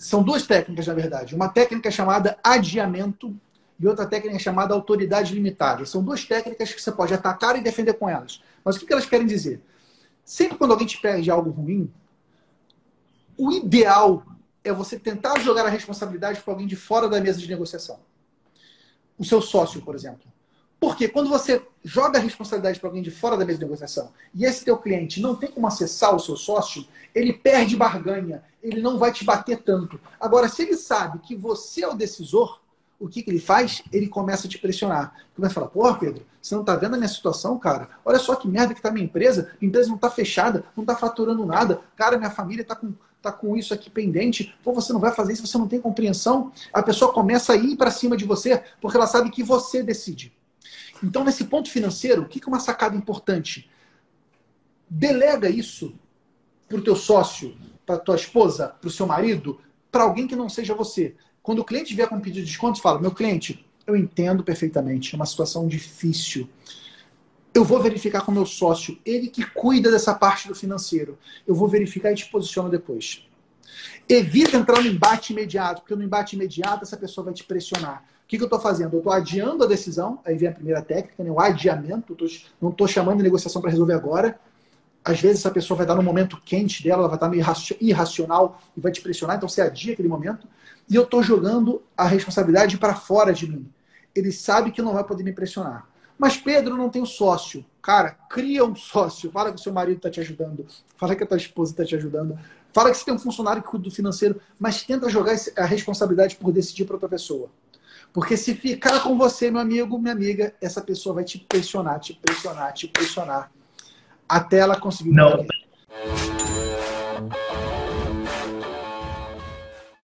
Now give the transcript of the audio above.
São duas técnicas, na verdade. Uma técnica chamada adiamento e outra técnica chamada autoridade limitada. São duas técnicas que você pode atacar e defender com elas. Mas o que elas querem dizer? Sempre quando alguém te pede algo ruim, o ideal é você tentar jogar a responsabilidade para alguém de fora da mesa de negociação. O seu sócio, por exemplo. Porque quando você joga a responsabilidade para alguém de fora da mesa de negociação e esse teu cliente não tem como acessar o seu sócio, ele perde barganha, ele não vai te bater tanto. Agora, se ele sabe que você é o decisor, o que, que ele faz? Ele começa a te pressionar. Começa a falar, porra, Pedro, você não está vendo a minha situação, cara? Olha só que merda que a minha empresa, a empresa não está fechada, não está faturando nada, cara, minha família está com, tá com isso aqui pendente, pô, você não vai fazer isso, você não tem compreensão. A pessoa começa a ir para cima de você, porque ela sabe que você decide. Então, nesse ponto financeiro, o que é uma sacada importante? Delega isso para o teu sócio, para tua esposa, para o seu marido, para alguém que não seja você. Quando o cliente vier com um pedido de desconto, fala: meu cliente, eu entendo perfeitamente, é uma situação difícil. Eu vou verificar com o meu sócio, ele que cuida dessa parte do financeiro. Eu vou verificar e te posiciono depois. Evita entrar no embate imediato, porque no embate imediato essa pessoa vai te pressionar que, que eu estou fazendo? Eu estou adiando a decisão, aí vem a primeira técnica, né? o adiamento, tô, não estou chamando de negociação para resolver agora. Às vezes essa pessoa vai estar no momento quente dela, ela vai estar meio irracional e vai te pressionar, então você adia aquele momento. E eu estou jogando a responsabilidade para fora de mim. Ele sabe que não vai poder me pressionar. Mas Pedro não tem um sócio. Cara, cria um sócio. Fala que o seu marido está te ajudando. Fala que a tua esposa está te ajudando. Fala que você tem um funcionário que cuida do financeiro. Mas tenta jogar a responsabilidade por decidir para outra pessoa. Porque se ficar com você, meu amigo, minha amiga, essa pessoa vai te pressionar, te pressionar, te pressionar. Até ela conseguir. Não,